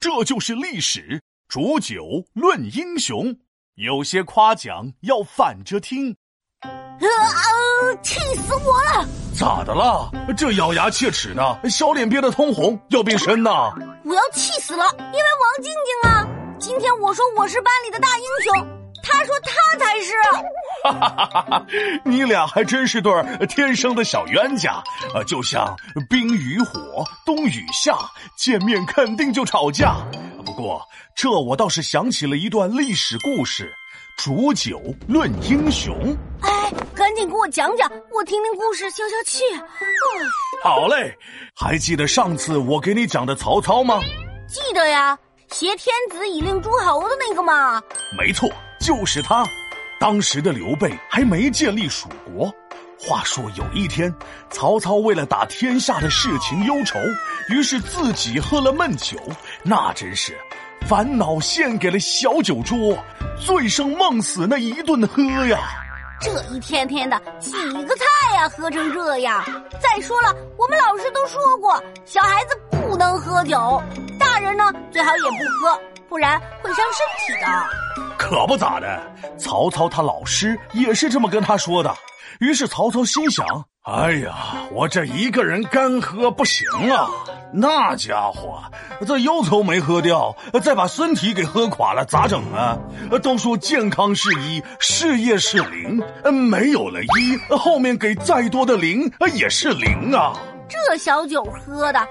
这就是历史。煮酒论英雄，有些夸奖要反着听。啊！气死我了！咋的了？这咬牙切齿呢，小脸憋得通红，要变身呢？我要气死了！因为王静静啊，今天我说我是班里的大英雄，她说她才是。哈哈哈哈！你俩还真是对天生的小冤家，呃，就像冰与火、冬与夏，见面肯定就吵架。不过这我倒是想起了一段历史故事。煮酒论英雄，哎，赶紧给我讲讲，我听听故事消消气。好嘞，还记得上次我给你讲的曹操吗？记得呀，挟天子以令诸侯的那个嘛。没错，就是他。当时的刘备还没建立蜀国。话说有一天，曹操为了打天下的事情忧愁，于是自己喝了闷酒，那真是。烦恼献给了小酒桌，醉生梦死那一顿喝呀！这一天天的几个菜呀，喝成这样。再说了，我们老师都说过，小孩子不能喝酒，大人呢最好也不喝，不然会伤身体的。可不咋的，曹操他老师也是这么跟他说的。于是曹操心想：哎呀，我这一个人干喝不行啊！那家伙，这忧愁没喝掉，再把身体给喝垮了，咋整啊？都说健康是一，事业是零，没有了一，后面给再多的零也是零啊！这小酒喝的，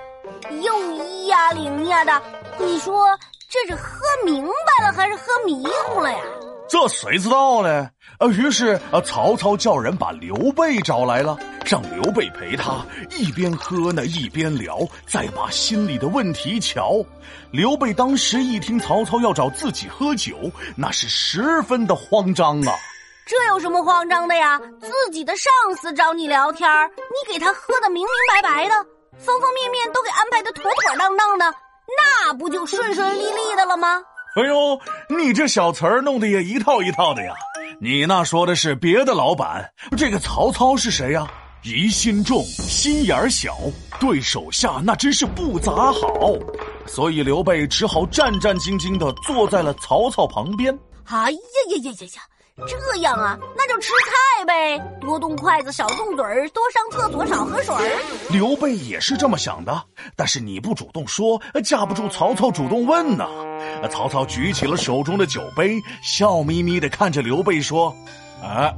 又一呀零呀的，你说这是喝明白了还是喝迷糊了呀？这谁知道呢？呃，于是呃，曹操叫人把刘备找来了，让刘备陪他一边喝呢，一边聊，再把心里的问题瞧。刘备当时一听曹操要找自己喝酒，那是十分的慌张啊。这有什么慌张的呀？自己的上司找你聊天你给他喝的明明白白的，方方面面都给安排的妥妥当当的，那不就顺顺利利的了吗？哎呦，你这小词儿弄得也一套一套的呀！你那说的是别的老板，这个曹操是谁呀？疑心重，心眼儿小，对手下那真是不咋好，所以刘备只好战战兢兢的坐在了曹操旁边。哎呀呀呀呀呀！这样啊，那就吃菜呗，多动筷子，少动嘴儿，多上厕所，少喝水儿。刘备也是这么想的，但是你不主动说，架不住曹操主动问呢。曹操举起了手中的酒杯，笑眯眯的看着刘备说：“啊，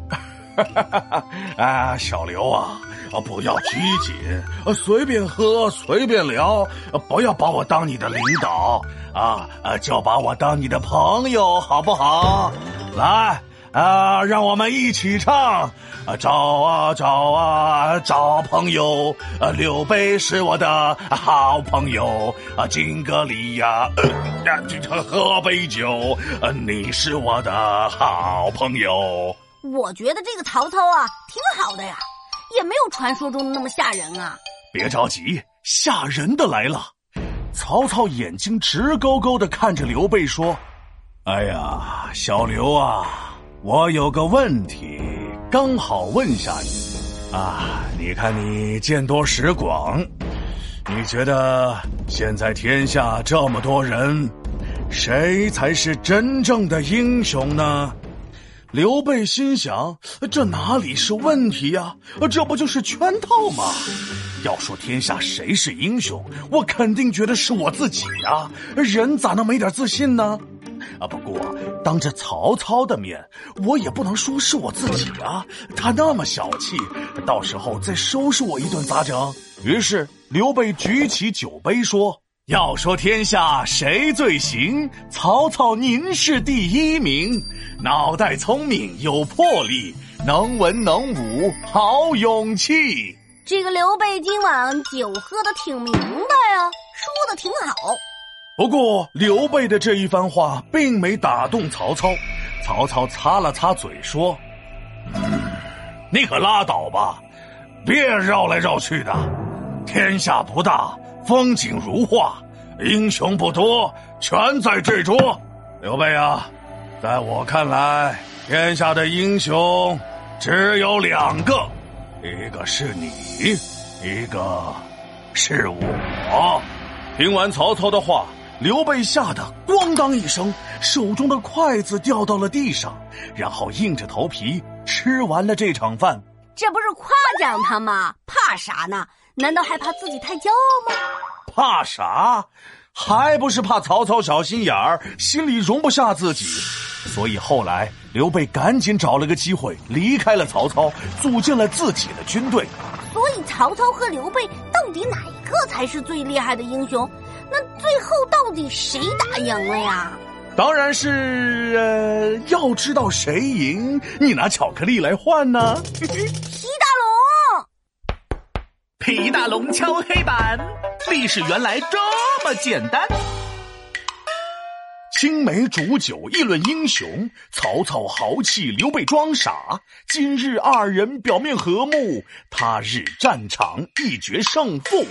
啊，小刘啊，啊不要拘谨，随便喝，随便聊，不要把我当你的领导啊啊，就把我当你的朋友，好不好？来。”啊，让我们一起唱啊！找啊找啊找朋友啊！刘备是我的好朋友啊！敬个礼呀！呀，喝杯酒啊！你是我的好朋友。我觉得这个曹操啊，挺好的呀，也没有传说中的那么吓人啊。别着急，吓人的来了。曹操眼睛直勾勾的看着刘备说：“哎呀，小刘啊！”我有个问题，刚好问下你啊！你看你见多识广，你觉得现在天下这么多人，谁才是真正的英雄呢？刘备心想：这哪里是问题呀？这不就是圈套吗？要说天下谁是英雄，我肯定觉得是我自己呀！人咋能没点自信呢？啊，不过当着曹操的面，我也不能说是我自己啊。他那么小气，到时候再收拾我一顿咋整？于是刘备举起酒杯说：“要说天下谁最行，曹操您是第一名。脑袋聪明，有魄力，能文能武，好勇气。”这个刘备今晚酒喝的挺明白呀，说的挺好。不过刘备的这一番话并没打动曹操，曹操擦了擦嘴说：“你可拉倒吧，别绕来绕去的。天下不大，风景如画，英雄不多，全在这桌。刘备啊，在我看来，天下的英雄只有两个，一个是你，一个是我。”听完曹操的话。刘备吓得咣当一声，手中的筷子掉到了地上，然后硬着头皮吃完了这场饭。这不是夸奖他吗？怕啥呢？难道还怕自己太骄傲吗？怕啥？还不是怕曹操小心眼儿，心里容不下自己。所以后来刘备赶紧找了个机会离开了曹操，组建了自己的军队。所以曹操和刘备到底哪一个才是最厉害的英雄？那最后到底谁打赢了呀？当然是呃，要知道谁赢，你拿巧克力来换呢。皮大龙，皮大龙敲黑板，历史原来这么简单。青梅煮酒议论英雄，曹操豪气，刘备装傻。今日二人表面和睦，他日战场一决胜负。